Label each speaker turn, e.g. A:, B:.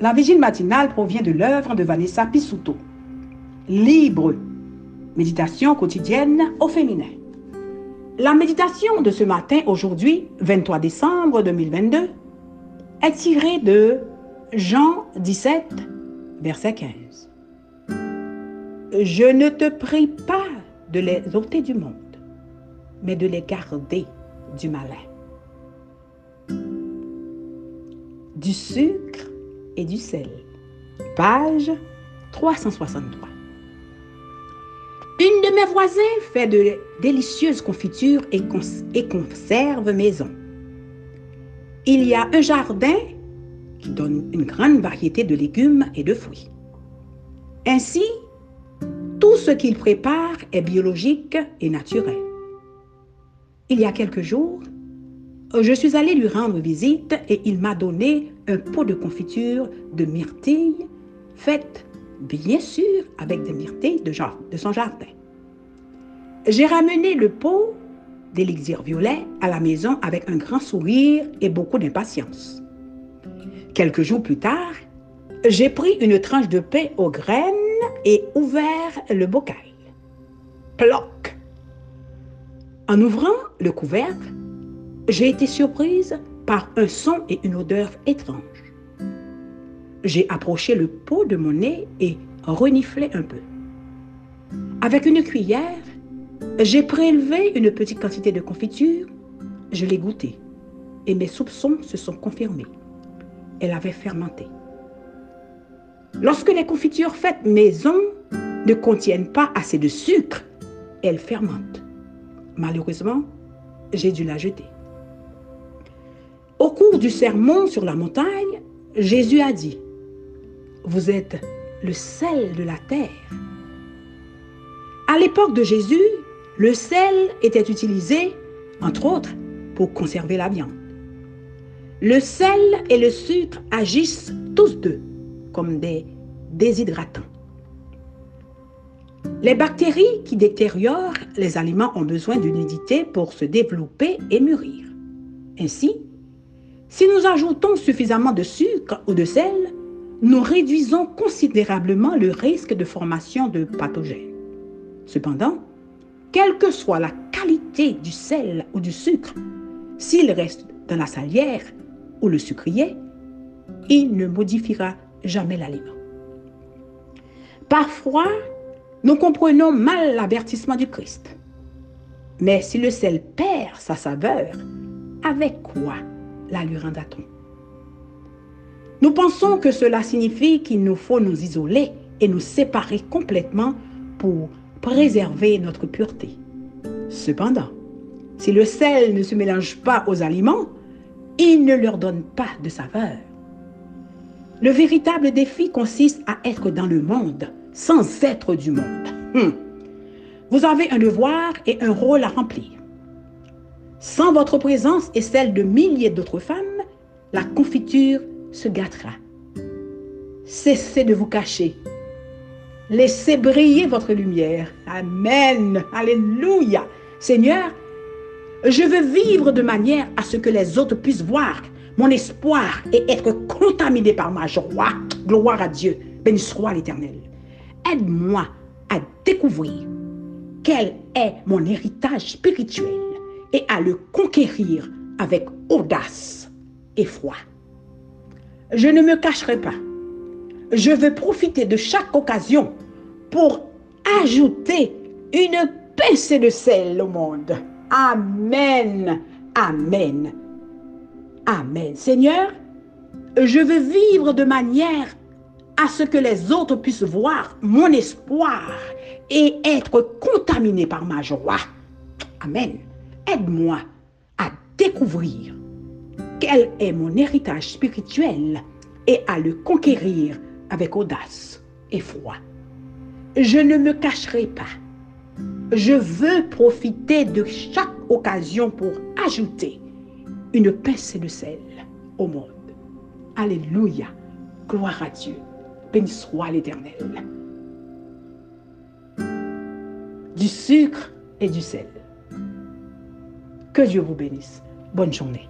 A: La vigile matinale provient de l'œuvre de Vanessa Pisuto. Libre. Méditation quotidienne au féminin. La méditation de ce matin, aujourd'hui, 23 décembre 2022, est tirée de Jean 17, verset 15. Je ne te prie pas de les ôter du monde, mais de les garder du malin. Du sucre du sel. Page 363. Une de mes voisins fait de délicieuses confitures et, et conserve maison. Il y a un jardin qui donne une grande variété de légumes et de fruits. Ainsi, tout ce qu'il prépare est biologique et naturel. Il y a quelques jours, je suis allée lui rendre visite et il m'a donné un pot de confiture de myrtille faite bien sûr avec des myrtilles de, de son jardin. J'ai ramené le pot d'élixir violet à la maison avec un grand sourire et beaucoup d'impatience. Quelques jours plus tard, j'ai pris une tranche de pain aux graines et ouvert le bocal. Ploc! En ouvrant le couvercle, j'ai été surprise par un son et une odeur étranges. J'ai approché le pot de mon nez et reniflé un peu. Avec une cuillère, j'ai prélevé une petite quantité de confiture, je l'ai goûtée et mes soupçons se sont confirmés. Elle avait fermenté. Lorsque les confitures faites maison ne contiennent pas assez de sucre, elles fermentent. Malheureusement, j'ai dû la jeter. Au cours du sermon sur la montagne, Jésus a dit, Vous êtes le sel de la terre. À l'époque de Jésus, le sel était utilisé, entre autres, pour conserver la viande. Le sel et le sucre agissent tous deux comme des déshydratants. Les bactéries qui détériorent les aliments ont besoin d'une pour se développer et mûrir. Ainsi, si nous ajoutons suffisamment de sucre ou de sel, nous réduisons considérablement le risque de formation de pathogènes. Cependant, quelle que soit la qualité du sel ou du sucre, s'il reste dans la salière ou le sucrier, il ne modifiera jamais l'aliment. Parfois, nous comprenons mal l'avertissement du Christ. Mais si le sel perd sa saveur, avec quoi Nous pensons que cela signifie qu'il nous faut nous isoler et nous séparer complètement pour préserver notre pureté. Cependant, si le sel ne se mélange pas aux aliments, il ne leur donne pas de saveur. Le véritable défi consiste à être dans le monde sans être du monde. Hmm. Vous avez un devoir et un rôle à remplir. Sans votre présence et celle de milliers d'autres femmes, la confiture se gâtera. Cessez de vous cacher. Laissez briller votre lumière. Amen. Alléluia. Seigneur, je veux vivre de manière à ce que les autres puissent voir mon espoir et être contaminé par ma joie. Gloire à Dieu. Béni soit l'Éternel. Aide-moi à découvrir quel est mon héritage spirituel et à le conquérir avec audace et foi. Je ne me cacherai pas. Je veux profiter de chaque occasion pour ajouter une pincée de sel au monde. Amen. Amen. Amen. Seigneur, je veux vivre de manière à ce que les autres puissent voir mon espoir et être contaminés par ma joie. Amen. Aide-moi à découvrir quel est mon héritage spirituel et à le conquérir avec audace et foi. Je ne me cacherai pas. Je veux profiter de chaque occasion pour ajouter une pincée de sel au monde. Alléluia. Gloire à Dieu. Béni soit l'Éternel. Du sucre et du sel. Que Dieu vous bénisse. Bonne journée.